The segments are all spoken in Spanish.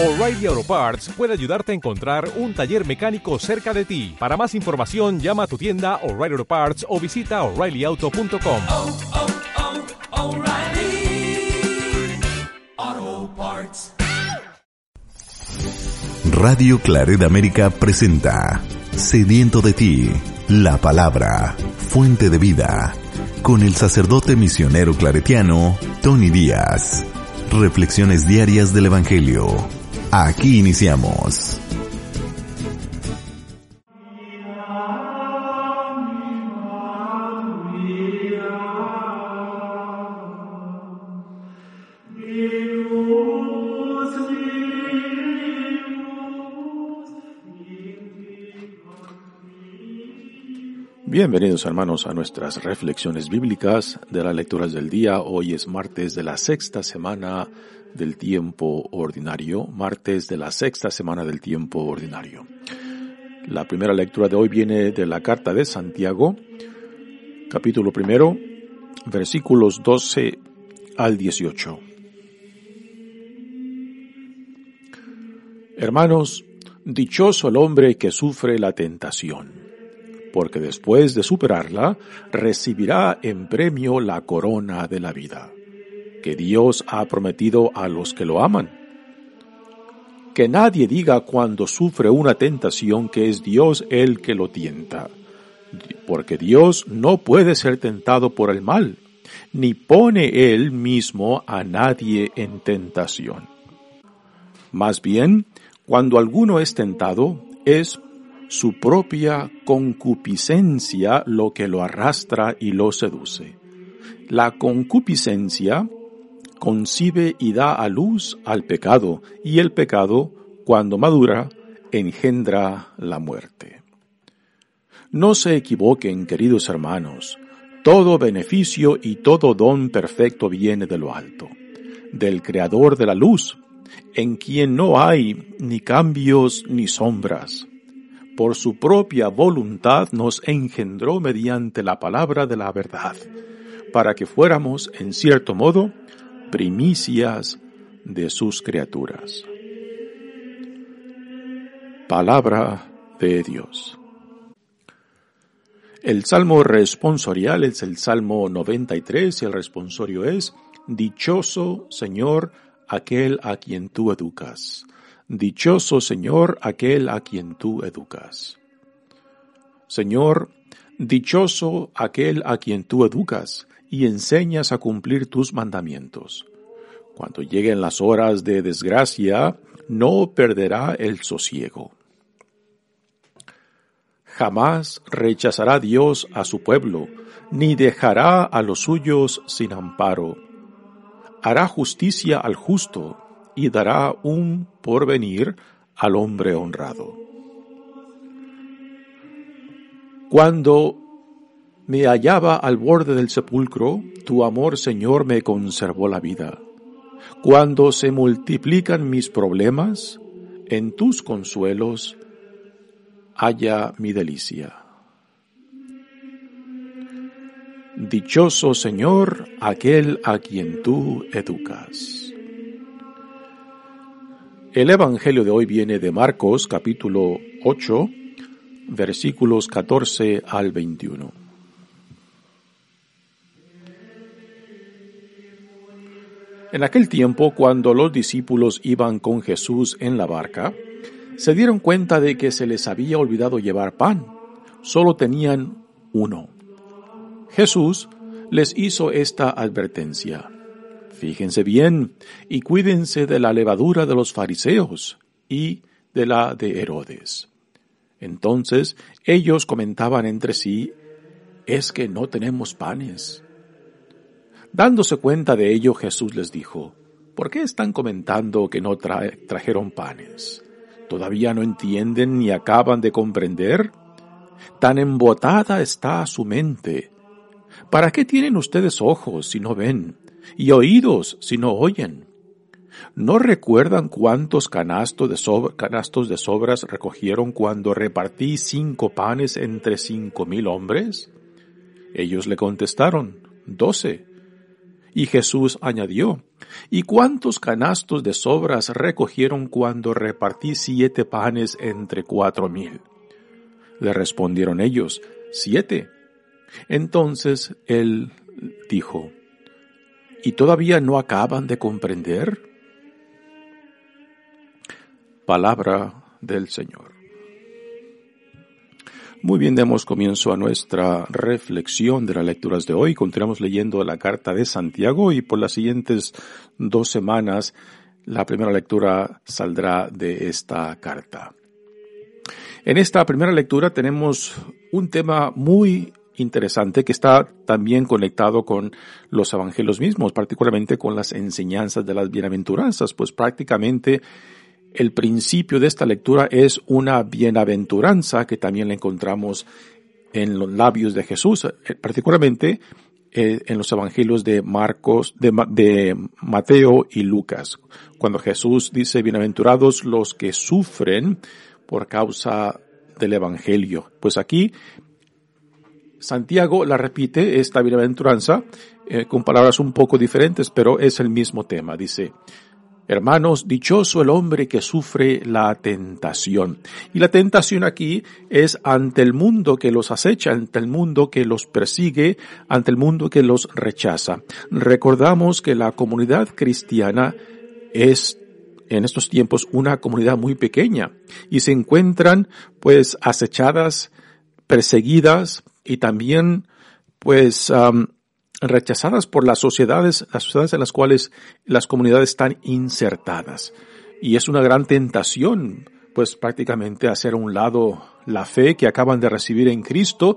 O'Reilly Auto Parts puede ayudarte a encontrar un taller mecánico cerca de ti. Para más información, llama a tu tienda O'Reilly Auto Parts o visita oreillyauto.com. oh, oh, O'Reilly Auto Parts. Radio Claret América presenta Sediento de ti, la palabra, fuente de vida, con el sacerdote misionero claretiano Tony Díaz. Reflexiones diarias del Evangelio. Aquí iniciamos. Bienvenidos hermanos a nuestras reflexiones bíblicas de las lecturas del día. Hoy es martes de la sexta semana del tiempo ordinario, martes de la sexta semana del tiempo ordinario. La primera lectura de hoy viene de la carta de Santiago, capítulo primero, versículos 12 al 18. Hermanos, dichoso el hombre que sufre la tentación porque después de superarla recibirá en premio la corona de la vida, que Dios ha prometido a los que lo aman. Que nadie diga cuando sufre una tentación que es Dios el que lo tienta, porque Dios no puede ser tentado por el mal, ni pone él mismo a nadie en tentación. Más bien, cuando alguno es tentado, es su propia concupiscencia lo que lo arrastra y lo seduce. La concupiscencia concibe y da a luz al pecado, y el pecado, cuando madura, engendra la muerte. No se equivoquen, queridos hermanos, todo beneficio y todo don perfecto viene de lo alto, del Creador de la luz, en quien no hay ni cambios ni sombras por su propia voluntad nos engendró mediante la palabra de la verdad, para que fuéramos, en cierto modo, primicias de sus criaturas. Palabra de Dios. El salmo responsorial es el salmo 93 y el responsorio es, Dichoso Señor aquel a quien tú educas. Dichoso Señor aquel a quien tú educas. Señor, dichoso aquel a quien tú educas y enseñas a cumplir tus mandamientos. Cuando lleguen las horas de desgracia, no perderá el sosiego. Jamás rechazará Dios a su pueblo, ni dejará a los suyos sin amparo. Hará justicia al justo y dará un porvenir al hombre honrado. Cuando me hallaba al borde del sepulcro, tu amor, Señor, me conservó la vida. Cuando se multiplican mis problemas, en tus consuelos haya mi delicia. Dichoso Señor, aquel a quien tú educas. El Evangelio de hoy viene de Marcos capítulo 8, versículos 14 al 21. En aquel tiempo, cuando los discípulos iban con Jesús en la barca, se dieron cuenta de que se les había olvidado llevar pan. Solo tenían uno. Jesús les hizo esta advertencia. Fíjense bien y cuídense de la levadura de los fariseos y de la de Herodes. Entonces ellos comentaban entre sí, es que no tenemos panes. Dándose cuenta de ello, Jesús les dijo, ¿por qué están comentando que no trajeron panes? ¿Todavía no entienden ni acaban de comprender? Tan embotada está su mente. ¿Para qué tienen ustedes ojos si no ven? y oídos si no oyen. ¿No recuerdan cuántos canastos de, sobras recogieron cuando repartí cinco panes entre cinco mil hombres? Ellos le contestaron, doce. Y Jesús añadió, ¿Y cuántos canastos de sobras recogieron cuando repartí siete panes entre cuatro mil? Le respondieron ellos, siete. Entonces él dijo, ¿y todavía no acaban de comprender? Palabra del Señor. Muy bien, demos comienzo a nuestra reflexión de las lecturas de hoy. Continuamos leyendo la carta de Santiago y por las siguientes dos semanas la primera lectura saldrá de esta carta. En esta primera lectura tenemos un tema muy interesante que está también conectado con los evangelios mismos, particularmente con las enseñanzas de las bienaventuranzas, pues prácticamente el principio de esta lectura es una bienaventuranza que también la encontramos en los labios de Jesús, eh, particularmente eh, en los evangelios de Marcos, de, Mateo y Lucas, cuando Jesús dice, bienaventurados los que sufren por causa del evangelio. Pues aquí Santiago la repite, esta bienaventuranza, eh, con palabras un poco diferentes, pero es el mismo tema. Dice, Hermanos, dichoso el hombre que sufre la tentación. Y la tentación aquí es ante el mundo que los acecha, ante el mundo que los persigue, ante el mundo que los rechaza. Recordamos que la comunidad cristiana es en estos tiempos una comunidad muy pequeña y se encuentran pues acechadas, perseguidas y también pues rechazadas por las sociedades, las sociedades en las cuales las comunidades están insertadas. Y es una gran tentación, pues prácticamente hacer a un lado la fe que acaban de recibir en Cristo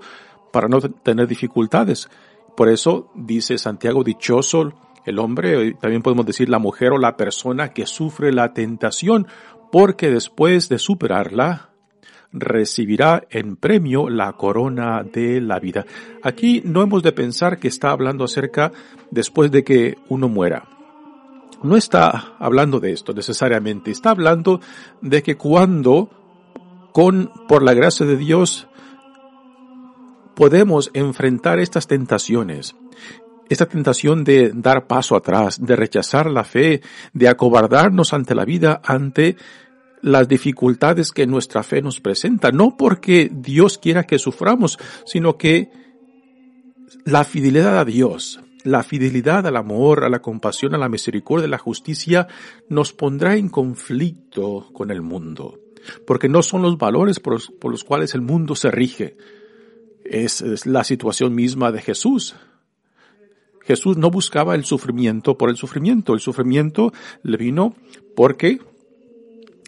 para no tener dificultades. Por eso dice Santiago, dichoso el hombre, también podemos decir la mujer o la persona que sufre la tentación, porque después de superarla, recibirá en premio la corona de la vida. Aquí no hemos de pensar que está hablando acerca después de que uno muera. No está hablando de esto necesariamente, está hablando de que cuando con, por la gracia de Dios, podemos enfrentar estas tentaciones, esta tentación de dar paso atrás, de rechazar la fe, de acobardarnos ante la vida, ante las dificultades que nuestra fe nos presenta, no porque Dios quiera que suframos, sino que la fidelidad a Dios, la fidelidad al amor, a la compasión, a la misericordia, a la justicia, nos pondrá en conflicto con el mundo, porque no son los valores por los, cuales el mundo se rige, es, es la situación misma de Jesús. Jesús no buscaba el sufrimiento por el sufrimiento, el sufrimiento le vino porque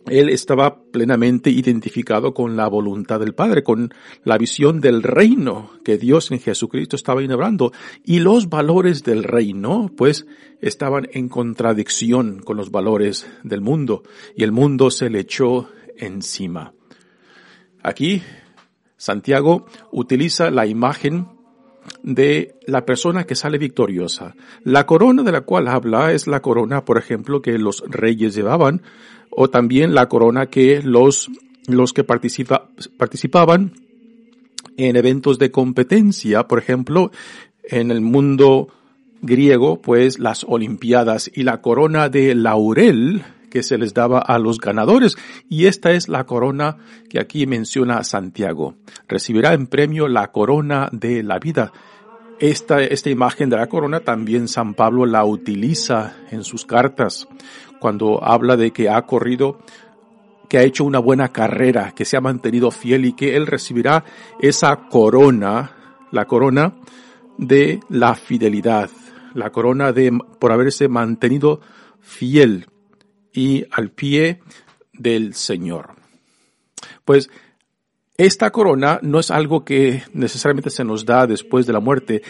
él estaba plenamente identificado con la voluntad del Padre, con la visión del reino que Dios en Jesucristo estaba inaugurando. Y los valores del reino, pues, estaban en contradicción con los valores del mundo. Y el mundo se le echó encima. Aquí, Santiago utiliza la imagen de la persona que sale victoriosa. La corona de la cual habla es la corona, por ejemplo, que los reyes llevaban, o también la corona que los, los que participa, participaban en eventos de competencia, por ejemplo, en el mundo griego, pues las Olimpiadas y la corona de laurel que se les daba a los ganadores. Y esta es la corona que aquí menciona Santiago. Recibirá en premio la corona de la vida. Esta, esta imagen de la corona también San Pablo la utiliza en sus cartas cuando habla de que ha corrido, que ha hecho una buena carrera, que se ha mantenido fiel y que él recibirá esa corona, la corona de la fidelidad, la corona de por haberse mantenido fiel y al pie del Señor. Pues esta corona no es algo que necesariamente se nos da después de la muerte.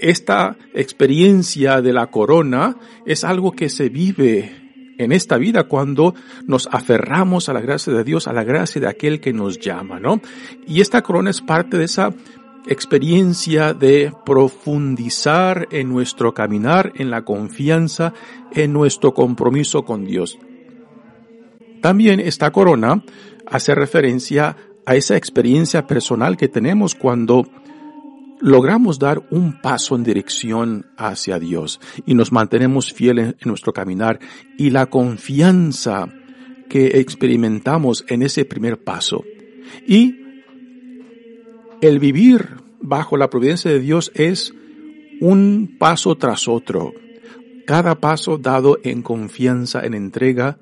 Esta experiencia de la corona es algo que se vive en esta vida cuando nos aferramos a la gracia de Dios, a la gracia de aquel que nos llama, ¿no? Y esta corona es parte de esa experiencia de profundizar en nuestro caminar, en la confianza, en nuestro compromiso con Dios. También esta corona hace referencia a esa experiencia personal que tenemos cuando logramos dar un paso en dirección hacia Dios y nos mantenemos fieles en nuestro caminar y la confianza que experimentamos en ese primer paso. Y el vivir bajo la providencia de Dios es un paso tras otro, cada paso dado en confianza, en entrega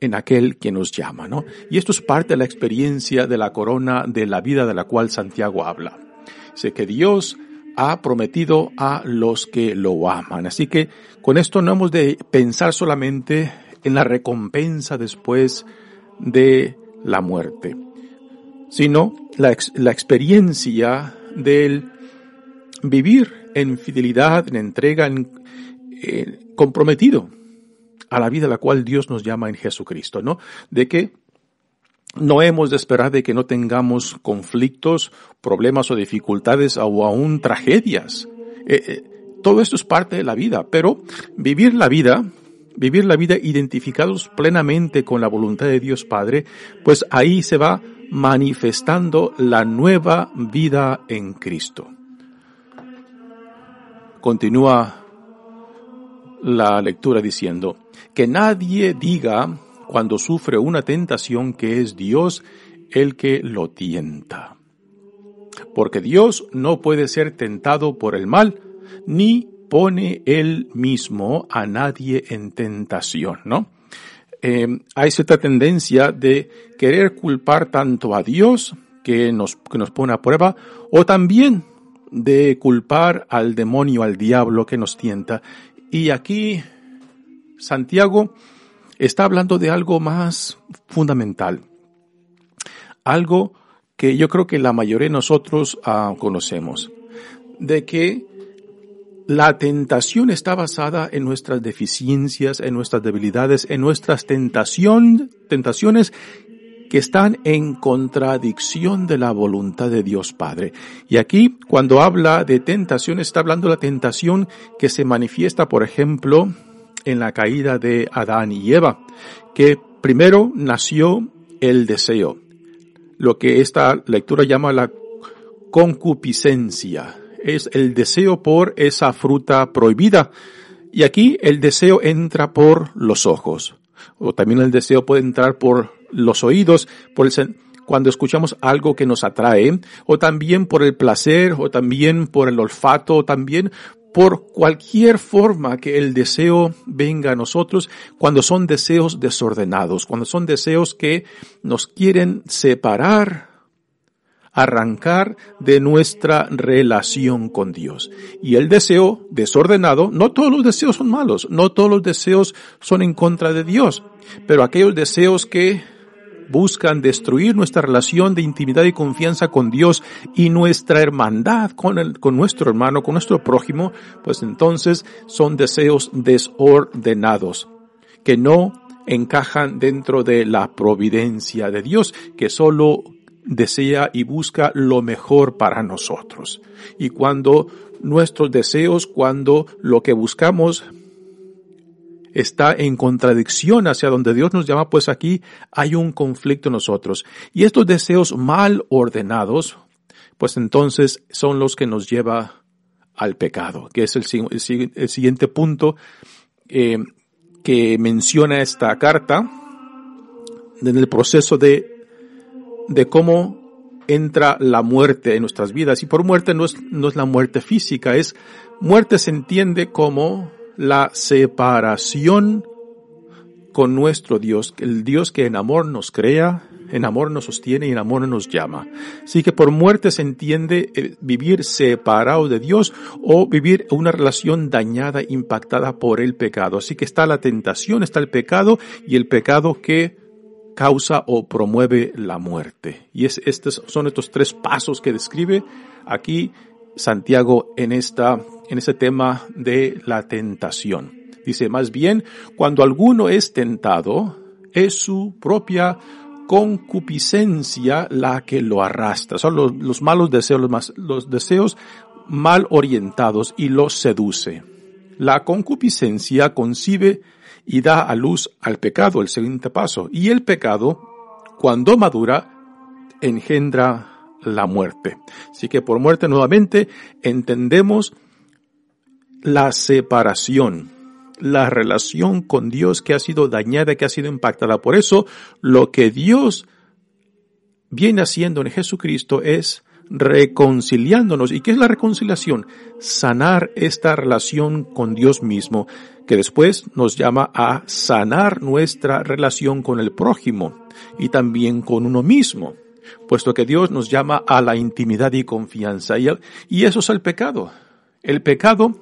en aquel que nos llama, ¿no? Y esto es parte de la experiencia de la corona de la vida de la cual Santiago habla. Sé que Dios ha prometido a los que lo aman. Así que con esto no hemos de pensar solamente en la recompensa después de la muerte, sino la, la experiencia del vivir en fidelidad, en entrega, en, eh, comprometido a la vida a la cual Dios nos llama en Jesucristo, ¿no? De que no hemos de esperar de que no tengamos conflictos, problemas o dificultades o aún tragedias. Eh, eh, todo esto es parte de la vida, pero vivir la vida, vivir la vida identificados plenamente con la voluntad de Dios Padre, pues ahí se va manifestando la nueva vida en Cristo. Continúa la lectura diciendo, que nadie diga cuando sufre una tentación que es Dios el que lo tienta. Porque Dios no puede ser tentado por el mal, ni pone él mismo a nadie en tentación, ¿no? Eh, hay cierta tendencia de querer culpar tanto a Dios, que nos, que nos pone a prueba, o también de culpar al demonio, al diablo que nos tienta. Y aquí Santiago está hablando de algo más fundamental, algo que yo creo que la mayoría de nosotros ah, conocemos, de que la tentación está basada en nuestras deficiencias, en nuestras debilidades, en nuestras tentación, tentaciones que están en contradicción de la voluntad de Dios Padre. Y aquí, cuando habla de tentación, está hablando de la tentación que se manifiesta, por ejemplo, en la caída de Adán y Eva, que primero nació el deseo, lo que esta lectura llama la concupiscencia, es el deseo por esa fruta prohibida. Y aquí el deseo entra por los ojos, o también el deseo puede entrar por los oídos, cuando escuchamos algo que nos atrae, o también por el placer, o también por el olfato, o también por cualquier forma que el deseo venga a nosotros, cuando son deseos desordenados, cuando son deseos que nos quieren separar, arrancar de nuestra relación con Dios. Y el deseo desordenado, no todos los deseos son malos, no todos los deseos son en contra de Dios, pero aquellos deseos que buscan destruir nuestra relación de intimidad y confianza con Dios y nuestra hermandad con, el, con nuestro hermano, con nuestro prójimo, pues entonces son deseos desordenados que no encajan dentro de la providencia de Dios, que solo desea y busca lo mejor para nosotros. Y cuando nuestros deseos, cuando lo que buscamos está en contradicción hacia donde Dios nos llama, pues aquí hay un conflicto en nosotros. Y estos deseos mal ordenados, pues entonces son los que nos lleva al pecado, que es el, siguiente punto eh, que menciona esta carta en el proceso de, de cómo entra la muerte en nuestras vidas. Y por muerte no es, no es la muerte física, es muerte se entiende como la separación con nuestro Dios, el Dios que en amor nos crea, en amor nos sostiene y en amor nos llama. Así que por muerte se entiende vivir separado de Dios o vivir una relación dañada, impactada por el pecado. Así que está la tentación, está el pecado y el pecado que causa o promueve la muerte. Y es, estos son estos tres pasos que describe aquí Santiago en esta, en ese tema de la tentación. Dice, más bien, cuando alguno es tentado, es su propia concupiscencia la que lo arrastra. Son los, malos deseos, los, los deseos mal orientados y los seduce. La concupiscencia concibe y da a luz al pecado, el siguiente paso. Y el pecado, cuando madura, engendra la muerte. Así que por muerte nuevamente entendemos la separación, la relación con Dios que ha sido dañada, que ha sido impactada. Por eso lo que Dios viene haciendo en Jesucristo es reconciliándonos. ¿Y qué es la reconciliación? Sanar esta relación con Dios mismo, que después nos llama a sanar nuestra relación con el prójimo y también con uno mismo, puesto que Dios nos llama a la intimidad y confianza. Y, y eso es el pecado. El pecado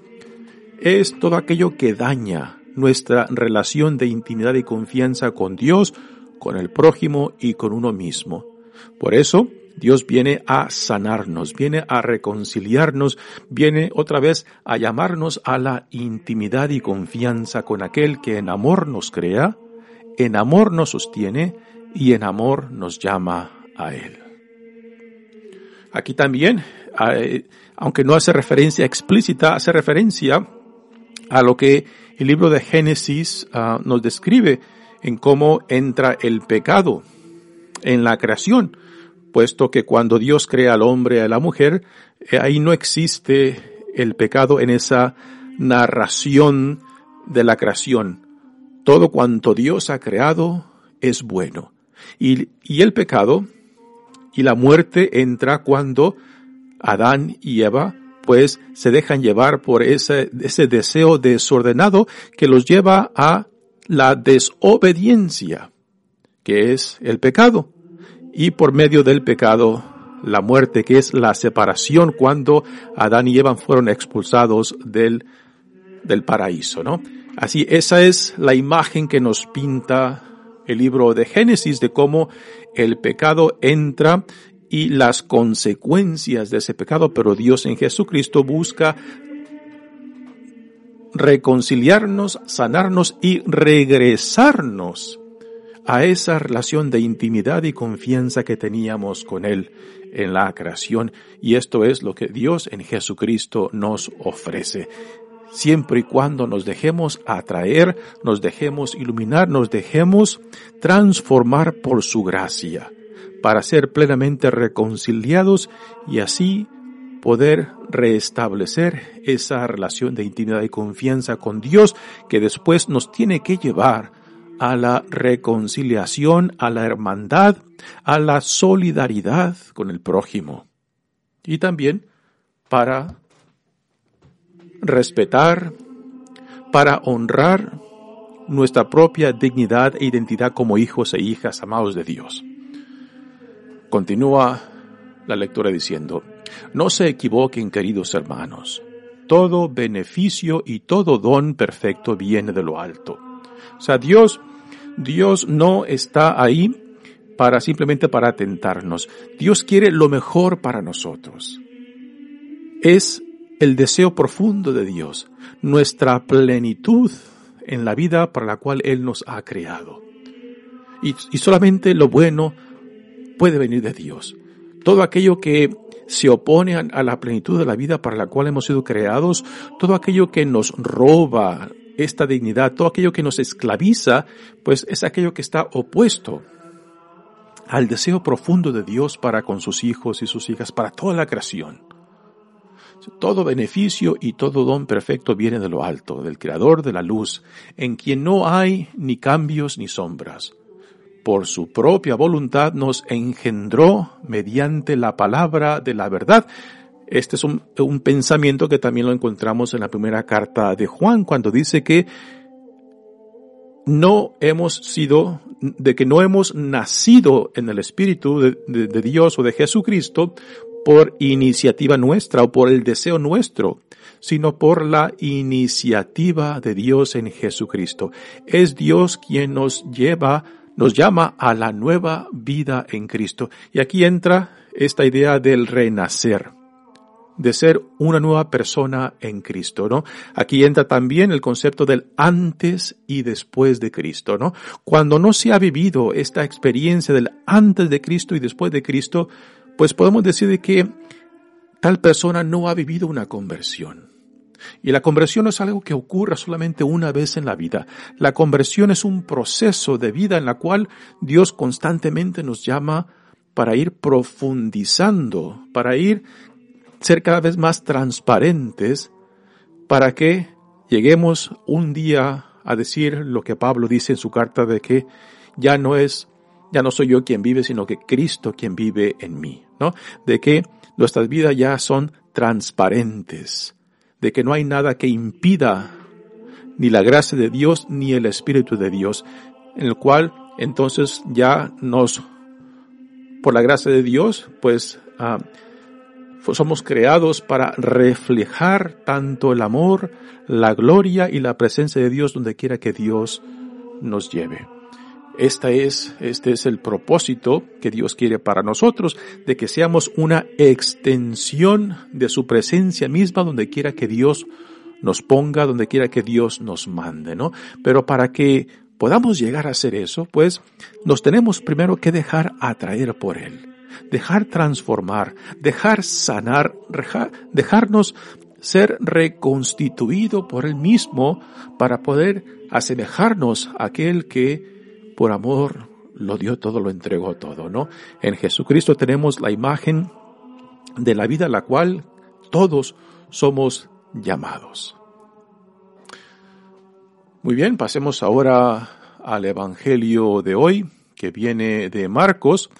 es todo aquello que daña nuestra relación de intimidad y confianza con Dios, con el prójimo y con uno mismo. Por eso, Dios viene a sanarnos, viene a reconciliarnos, viene otra vez a llamarnos a la intimidad y confianza con aquel que en amor nos crea, en amor nos sostiene y en amor nos llama a Él. Aquí también, eh, aunque no hace referencia explícita, hace referencia a lo que el libro de Génesis ah, nos describe en cómo entra el pecado en la creación puesto que cuando Dios crea al hombre y a la mujer, eh, ahí no existe el pecado en esa narración de la creación. Todo cuanto Dios ha creado es bueno. Y, y el pecado y la muerte entra cuando Adán y Eva pues se dejan llevar por ese, ese deseo desordenado que los lleva a la desobediencia, que es el pecado y por medio del pecado la muerte, que es la separación cuando Adán y Eva fueron expulsados del, del paraíso, ¿no? Así, esa es la imagen que nos pinta el libro de Génesis de cómo el pecado entra y las consecuencias de ese pecado, pero Dios en Jesucristo busca reconciliarnos, sanarnos y regresarnos a esa relación de intimidad y confianza que teníamos con Él en la creación. Y esto es lo que Dios en Jesucristo nos ofrece. Siempre y cuando nos dejemos atraer, nos dejemos iluminar, nos dejemos transformar por su gracia, para ser plenamente reconciliados y así poder restablecer esa relación de intimidad y confianza con Dios que después nos tiene que llevar a la reconciliación, a la hermandad, a la solidaridad con el prójimo. Y también para respetar, para honrar nuestra propia dignidad e identidad como hijos e hijas amados de Dios. Continúa la lectura diciendo, no se equivoquen queridos hermanos, todo beneficio y todo don perfecto viene de lo alto o sea, Dios, Dios no está ahí para simplemente para tentarnos. Dios quiere lo mejor para nosotros. Es el deseo profundo de Dios, nuestra plenitud en la vida para la cual Él nos ha creado. Y, solamente lo bueno puede venir de Dios. Todo aquello que se opone a la plenitud de la vida para la cual hemos sido creados, todo aquello que nos roba esta dignidad, todo aquello que nos esclaviza, pues es aquello que está opuesto al deseo profundo de Dios para con sus hijos y sus hijas, para toda la creación. Todo beneficio y todo don perfecto viene de lo alto, del Creador de la luz, en quien no hay ni cambios ni sombras. Por su propia voluntad nos engendró mediante la palabra de la verdad, este es un, pensamiento que también lo encontramos en la primera carta de Juan, cuando dice que no hemos sido, de que no hemos nacido en el Espíritu de, Dios o de Jesucristo por iniciativa nuestra o por el deseo nuestro, sino por la iniciativa de Dios en Jesucristo. Es Dios quien nos lleva, nos llama a la nueva vida en Cristo. Y aquí entra esta idea del renacer de ser una nueva persona en Cristo, ¿no? Aquí entra también el concepto del antes y después de Cristo, ¿no? Cuando no se ha vivido esta experiencia del antes de Cristo y después de Cristo, pues podemos decir que tal persona no ha vivido una conversión. Y la conversión no es algo que ocurra solamente una vez en la vida. La conversión es un proceso de vida en la cual Dios constantemente nos llama para ir profundizando, para ir ser cada vez más transparentes, para que lleguemos un día a decir lo que Pablo dice en su carta de que ya no es, ya no soy yo quien vive, sino que Cristo quien vive en mí, De que nuestras vidas ya son transparentes, de que no hay nada que impida ni la gracia de Dios ni el Espíritu de Dios, en el cual entonces ya nos, por la gracia de Dios, pues ah, somos creados para reflejar tanto el amor, la gloria y la presencia de Dios donde quiera que Dios nos lleve. Esta es, este es el propósito que Dios quiere para nosotros, de que seamos una extensión de su presencia misma donde quiera que Dios nos ponga, donde quiera que Dios nos mande, ¿no? Pero para que podamos llegar a hacer eso, pues nos tenemos primero que dejar atraer por Él, dejar transformar, dejar sanar, dejarnos ser reconstituido por Él mismo para poder asemejarnos a aquel que por amor lo dio todo, lo entregó todo, ¿no? En Jesucristo tenemos la imagen de la vida a la cual todos somos llamados. Muy bien, pasemos ahora al Evangelio de hoy, que viene de Marcos.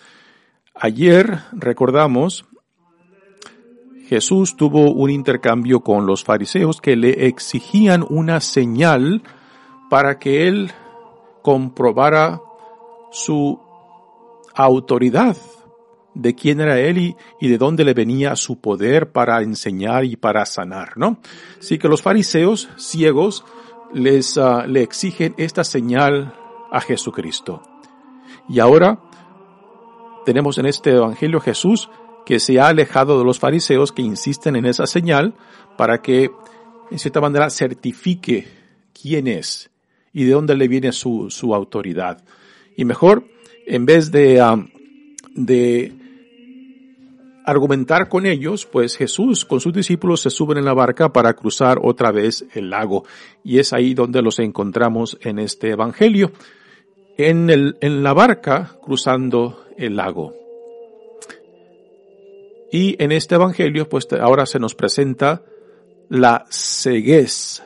Ayer, recordamos, Jesús tuvo un intercambio con los fariseos que le exigían una señal para que él comprobara su autoridad de quién era él y, de dónde le venía su poder para enseñar y para sanar, ¿no? Así que los fariseos ciegos les ah, le exigen esta señal a Jesucristo. Y ahora tenemos en este evangelio Jesús que se ha alejado de los fariseos que insisten en esa señal para que en cierta manera certifique quién es y de dónde le viene su, su autoridad. Y mejor, en vez de, um, de argumentar con ellos, pues Jesús con sus discípulos se suben en la barca para cruzar otra vez el lago. Y es ahí donde los encontramos en este Evangelio. En, el, en la barca cruzando el lago. Y en este Evangelio, pues ahora se nos presenta la ceguez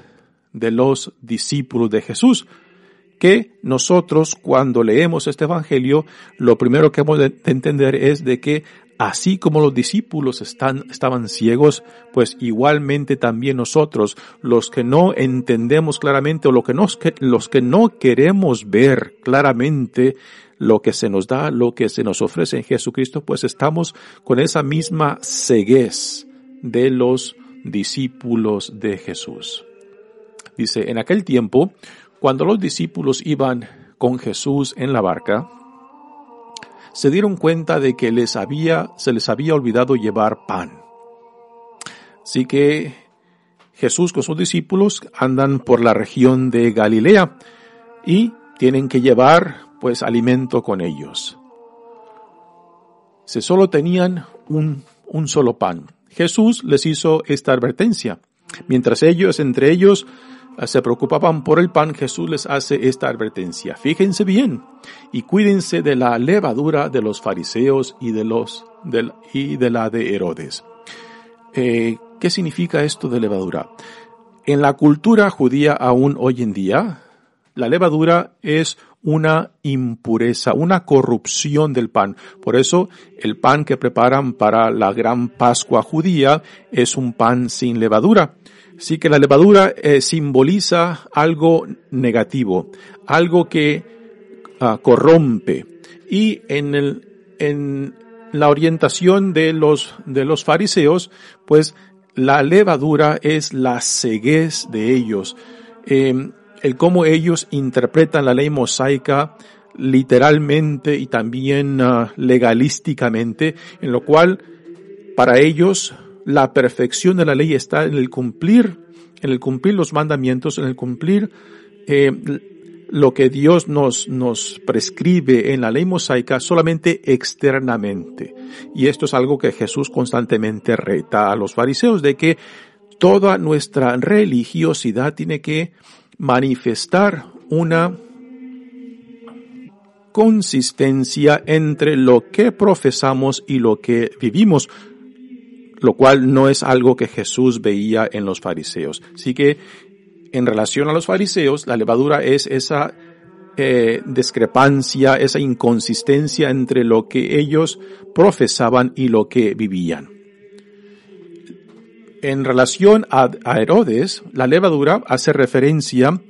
de los discípulos de Jesús, que nosotros cuando leemos este Evangelio, lo primero que hemos de entender es de que así como los discípulos están, estaban ciegos, pues igualmente también nosotros, los que no entendemos claramente o lo que nos, los que no queremos ver claramente lo que se nos da, lo que se nos ofrece en Jesucristo, pues estamos con esa misma ceguez de los discípulos de Jesús. Dice, en aquel tiempo, cuando los discípulos iban con Jesús en la barca, se dieron cuenta de que les había, se les había olvidado llevar pan. Así que Jesús con sus discípulos andan por la región de Galilea y tienen que llevar pues alimento con ellos. Se solo tenían un, un solo pan. Jesús les hizo esta advertencia. Mientras ellos, entre ellos, se preocupaban por el pan, Jesús les hace esta advertencia. Fíjense bien y cuídense de la levadura de los fariseos y de los y de la de Herodes. Eh, ¿Qué significa esto de levadura? En la cultura judía aún hoy en día, la levadura es una impureza, una corrupción del pan. Por eso el pan que preparan para la gran Pascua judía es un pan sin levadura. Sí que la levadura eh, simboliza algo negativo, algo que ah, corrompe. Y en, el, en la orientación de los, de los fariseos, pues la levadura es la ceguez de ellos. Em, el cómo ellos interpretan la ley mosaica literalmente y también ah, legalísticamente, en lo cual para ellos la perfección de la ley está en el cumplir, en el cumplir los mandamientos, en el cumplir eh, lo que Dios nos, nos prescribe en la ley mosaica solamente externamente. Y esto es algo que Jesús constantemente reta a los fariseos de que toda nuestra religiosidad tiene que manifestar una consistencia entre lo que profesamos y lo que vivimos, lo cual no es algo que Jesús veía en los fariseos. Así que en relación a los fariseos, la levadura es esa eh, discrepancia, esa inconsistencia entre lo que ellos profesaban y lo que vivían. En relación a, a Herodes, la levadura hace referencia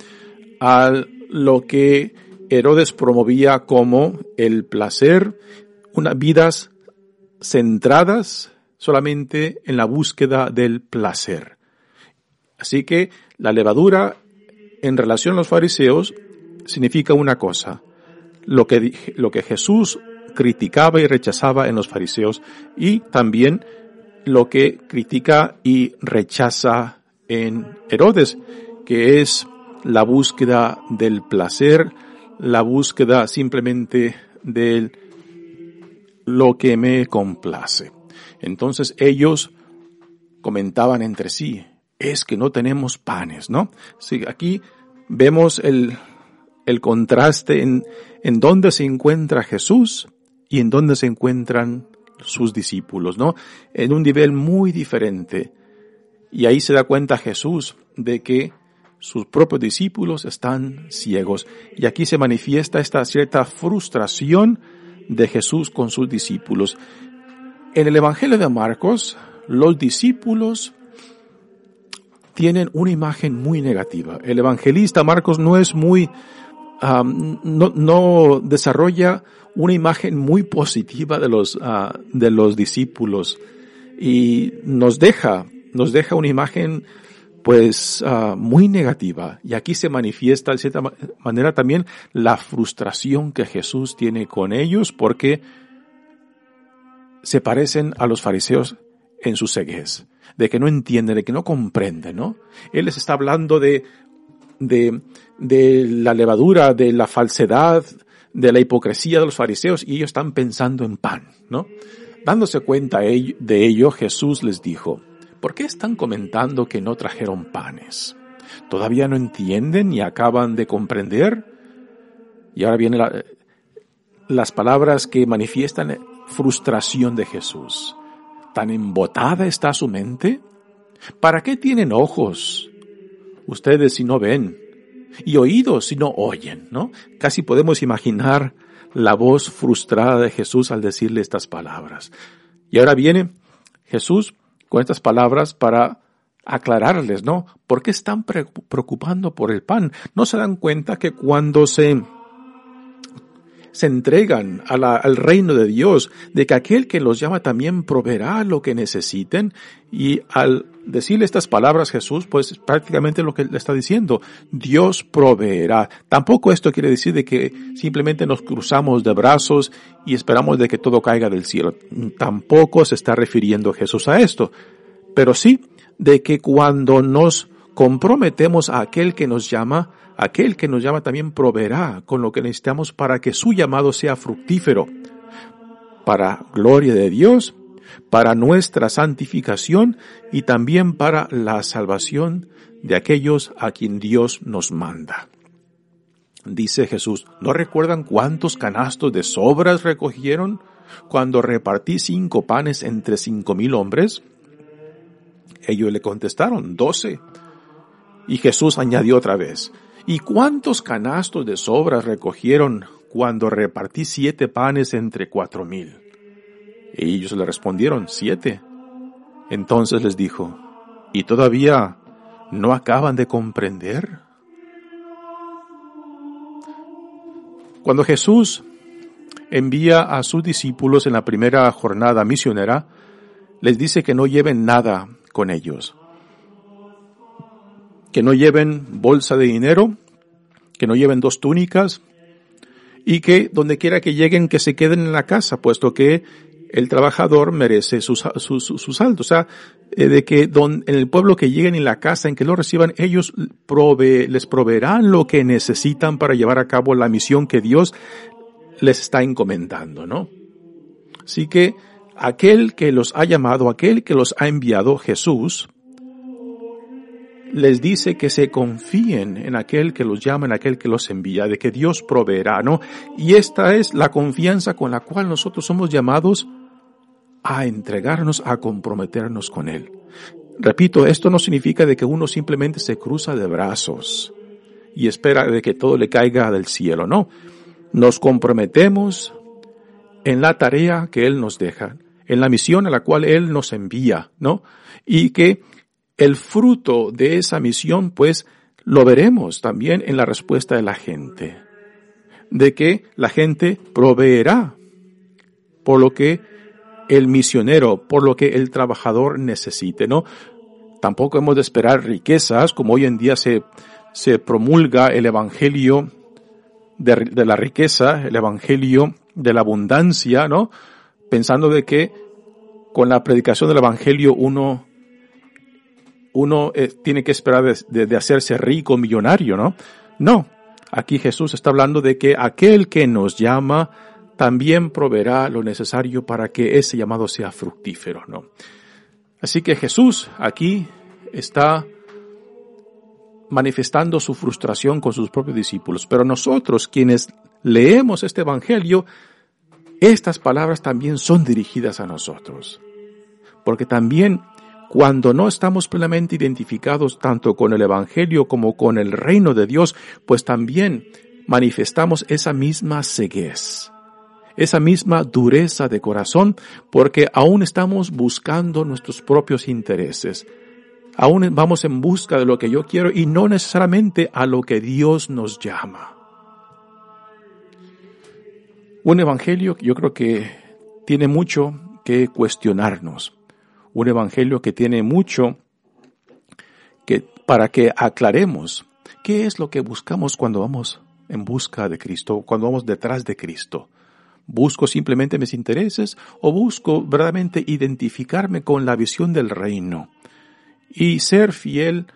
a lo que Herodes promovía como el placer, unas vidas centradas solamente en la búsqueda del placer. Así que la levadura en relación a los fariseos significa una cosa, lo que, lo que Jesús criticaba y rechazaba en los fariseos y también lo que critica y rechaza en Herodes, que es la búsqueda del placer, la búsqueda simplemente de lo que me complace. Entonces ellos comentaban entre sí, es que no tenemos panes, ¿no? Sí, aquí vemos el, el contraste en, en dónde se encuentra Jesús y en dónde se encuentran sus discípulos, ¿no? En un nivel muy diferente. Y ahí se da cuenta Jesús de que sus propios discípulos están ciegos. Y aquí se manifiesta esta cierta frustración de Jesús con sus discípulos. En el Evangelio de Marcos, los discípulos tienen una imagen muy negativa. El evangelista Marcos no es muy, no, no, desarrolla una imagen muy positiva de los, uh, de los discípulos y nos deja, nos deja una imagen pues uh, muy negativa. Y aquí se manifiesta de cierta manera también la frustración que Jesús tiene con ellos porque se parecen a los fariseos en su ceguez, de que no entienden, de que no comprenden, ¿no? Él les está hablando de, de, de la levadura, de la falsedad, de la hipocresía de los fariseos y ellos están pensando en pan, ¿no? Dándose cuenta de ello, Jesús les dijo, ¿por qué están comentando que no trajeron panes? ¿Todavía no entienden y acaban de comprender? Y ahora vienen las palabras que manifiestan frustración de Jesús. ¿Tan embotada está su mente? ¿Para qué tienen ojos ustedes si no ven? Y oídos si no oyen, ¿no? Casi podemos imaginar la voz frustrada de Jesús al decirle estas palabras. Y ahora viene Jesús con estas palabras para aclararles, ¿no? ¿Por qué están preocupando por el pan? ¿No se dan cuenta que cuando se se entregan al reino de Dios, de que aquel que los llama también proveerá lo que necesiten. Y al decirle estas palabras Jesús, pues prácticamente lo que le está diciendo, Dios proveerá. Tampoco esto quiere decir de que simplemente nos cruzamos de brazos y esperamos de que todo caiga del cielo. Tampoco se está refiriendo Jesús a esto. Pero sí de que cuando nos comprometemos a aquel que nos llama, aquel que nos llama también proveerá con lo que necesitamos para que su llamado sea fructífero, para gloria de Dios, para nuestra santificación y también para la salvación de aquellos a quien Dios nos manda. Dice Jesús, ¿no recuerdan cuántos canastos de sobras recogieron cuando repartí cinco panes entre cinco mil hombres? Ellos le contestaron, doce. Y Jesús añadió otra vez, ¿y cuántos canastos de sobras recogieron cuando repartí siete panes entre cuatro mil? Ellos le respondieron, siete. Entonces les dijo, ¿y todavía no acaban de comprender? Cuando Jesús envía a sus discípulos en la primera jornada misionera, les dice que no lleven nada con ellos, que no lleven bolsa de dinero, que no lleven dos túnicas y que donde quiera que lleguen que se queden en la casa, puesto que el trabajador merece su, su. O sea, eh, de que don, en el pueblo que lleguen en la casa en que lo reciban, ellos prove, les proveerán lo que necesitan para llevar a cabo la misión que Dios les está encomendando, ¿no? Así que aquel que los ha llamado, aquel que los ha enviado, Jesús, les dice que se confíen en aquel que los llama, en aquel que los envía, de que Dios proveerá, ¿no? Y esta es la confianza con la cual nosotros somos llamados a entregarnos, a comprometernos con Él. Repito, esto no significa de que uno simplemente se cruza de brazos y espera de que todo le caiga del cielo, no. Nos comprometemos en la tarea que Él nos deja, en la misión a la cual Él nos envía, ¿no? Y que el fruto de esa misión, pues, lo veremos también en la respuesta de la gente. De que la gente proveerá por lo que el misionero, por lo que el trabajador necesite, ¿no? Tampoco hemos de esperar riquezas, como hoy en día se, se promulga el evangelio de, de la riqueza, el evangelio de la abundancia, ¿no? Pensando de que con la predicación del evangelio uno uno eh, tiene que esperar de, de, hacerse rico, millonario, ¿no? No, aquí Jesús está hablando de que aquel que nos llama también proveerá lo necesario para que ese llamado sea fructífero, ¿no? Así que Jesús aquí está manifestando su frustración con sus propios discípulos, pero nosotros quienes leemos este Evangelio, estas palabras también son dirigidas a nosotros, porque también cuando no estamos plenamente identificados tanto con el Evangelio como con el reino de Dios, pues también manifestamos esa misma ceguez esa misma dureza de corazón porque aún estamos buscando nuestros propios intereses. Aún vamos en busca de lo que yo quiero y no necesariamente a lo que Dios nos llama. Un evangelio yo creo que tiene mucho que cuestionarnos. Un evangelio que tiene mucho que para que aclaremos qué es lo que buscamos cuando vamos en busca de Cristo, cuando vamos detrás de Cristo. ¿Busco simplemente mis intereses o busco verdaderamente identificarme con la visión del reino y ser fiel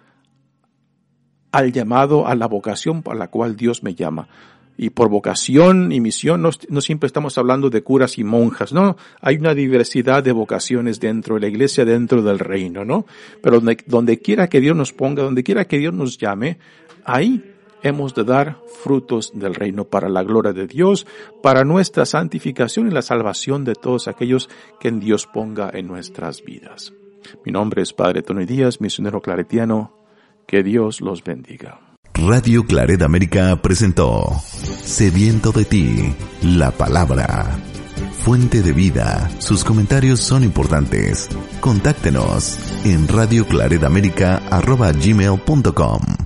al llamado, a la vocación para la cual Dios me llama? Y por vocación y misión no, no, siempre estamos hablando de curas y monjas, no, hay una diversidad de vocaciones dentro de la iglesia, dentro del reino, ¿no? Pero donde, quiera que Dios nos ponga, donde quiera que Dios nos llame, ahí hemos de dar frutos del reino para la gloria de Dios, para nuestra santificación y la salvación de todos aquellos que en Dios ponga en nuestras vidas. Mi nombre es Padre Tony Díaz, misionero claretiano. Que Dios los bendiga. Radio Claret América presentó Sediento de ti, la palabra. Fuente de vida. Sus comentarios son importantes. Contáctenos en radioclaredamerica.gmail.com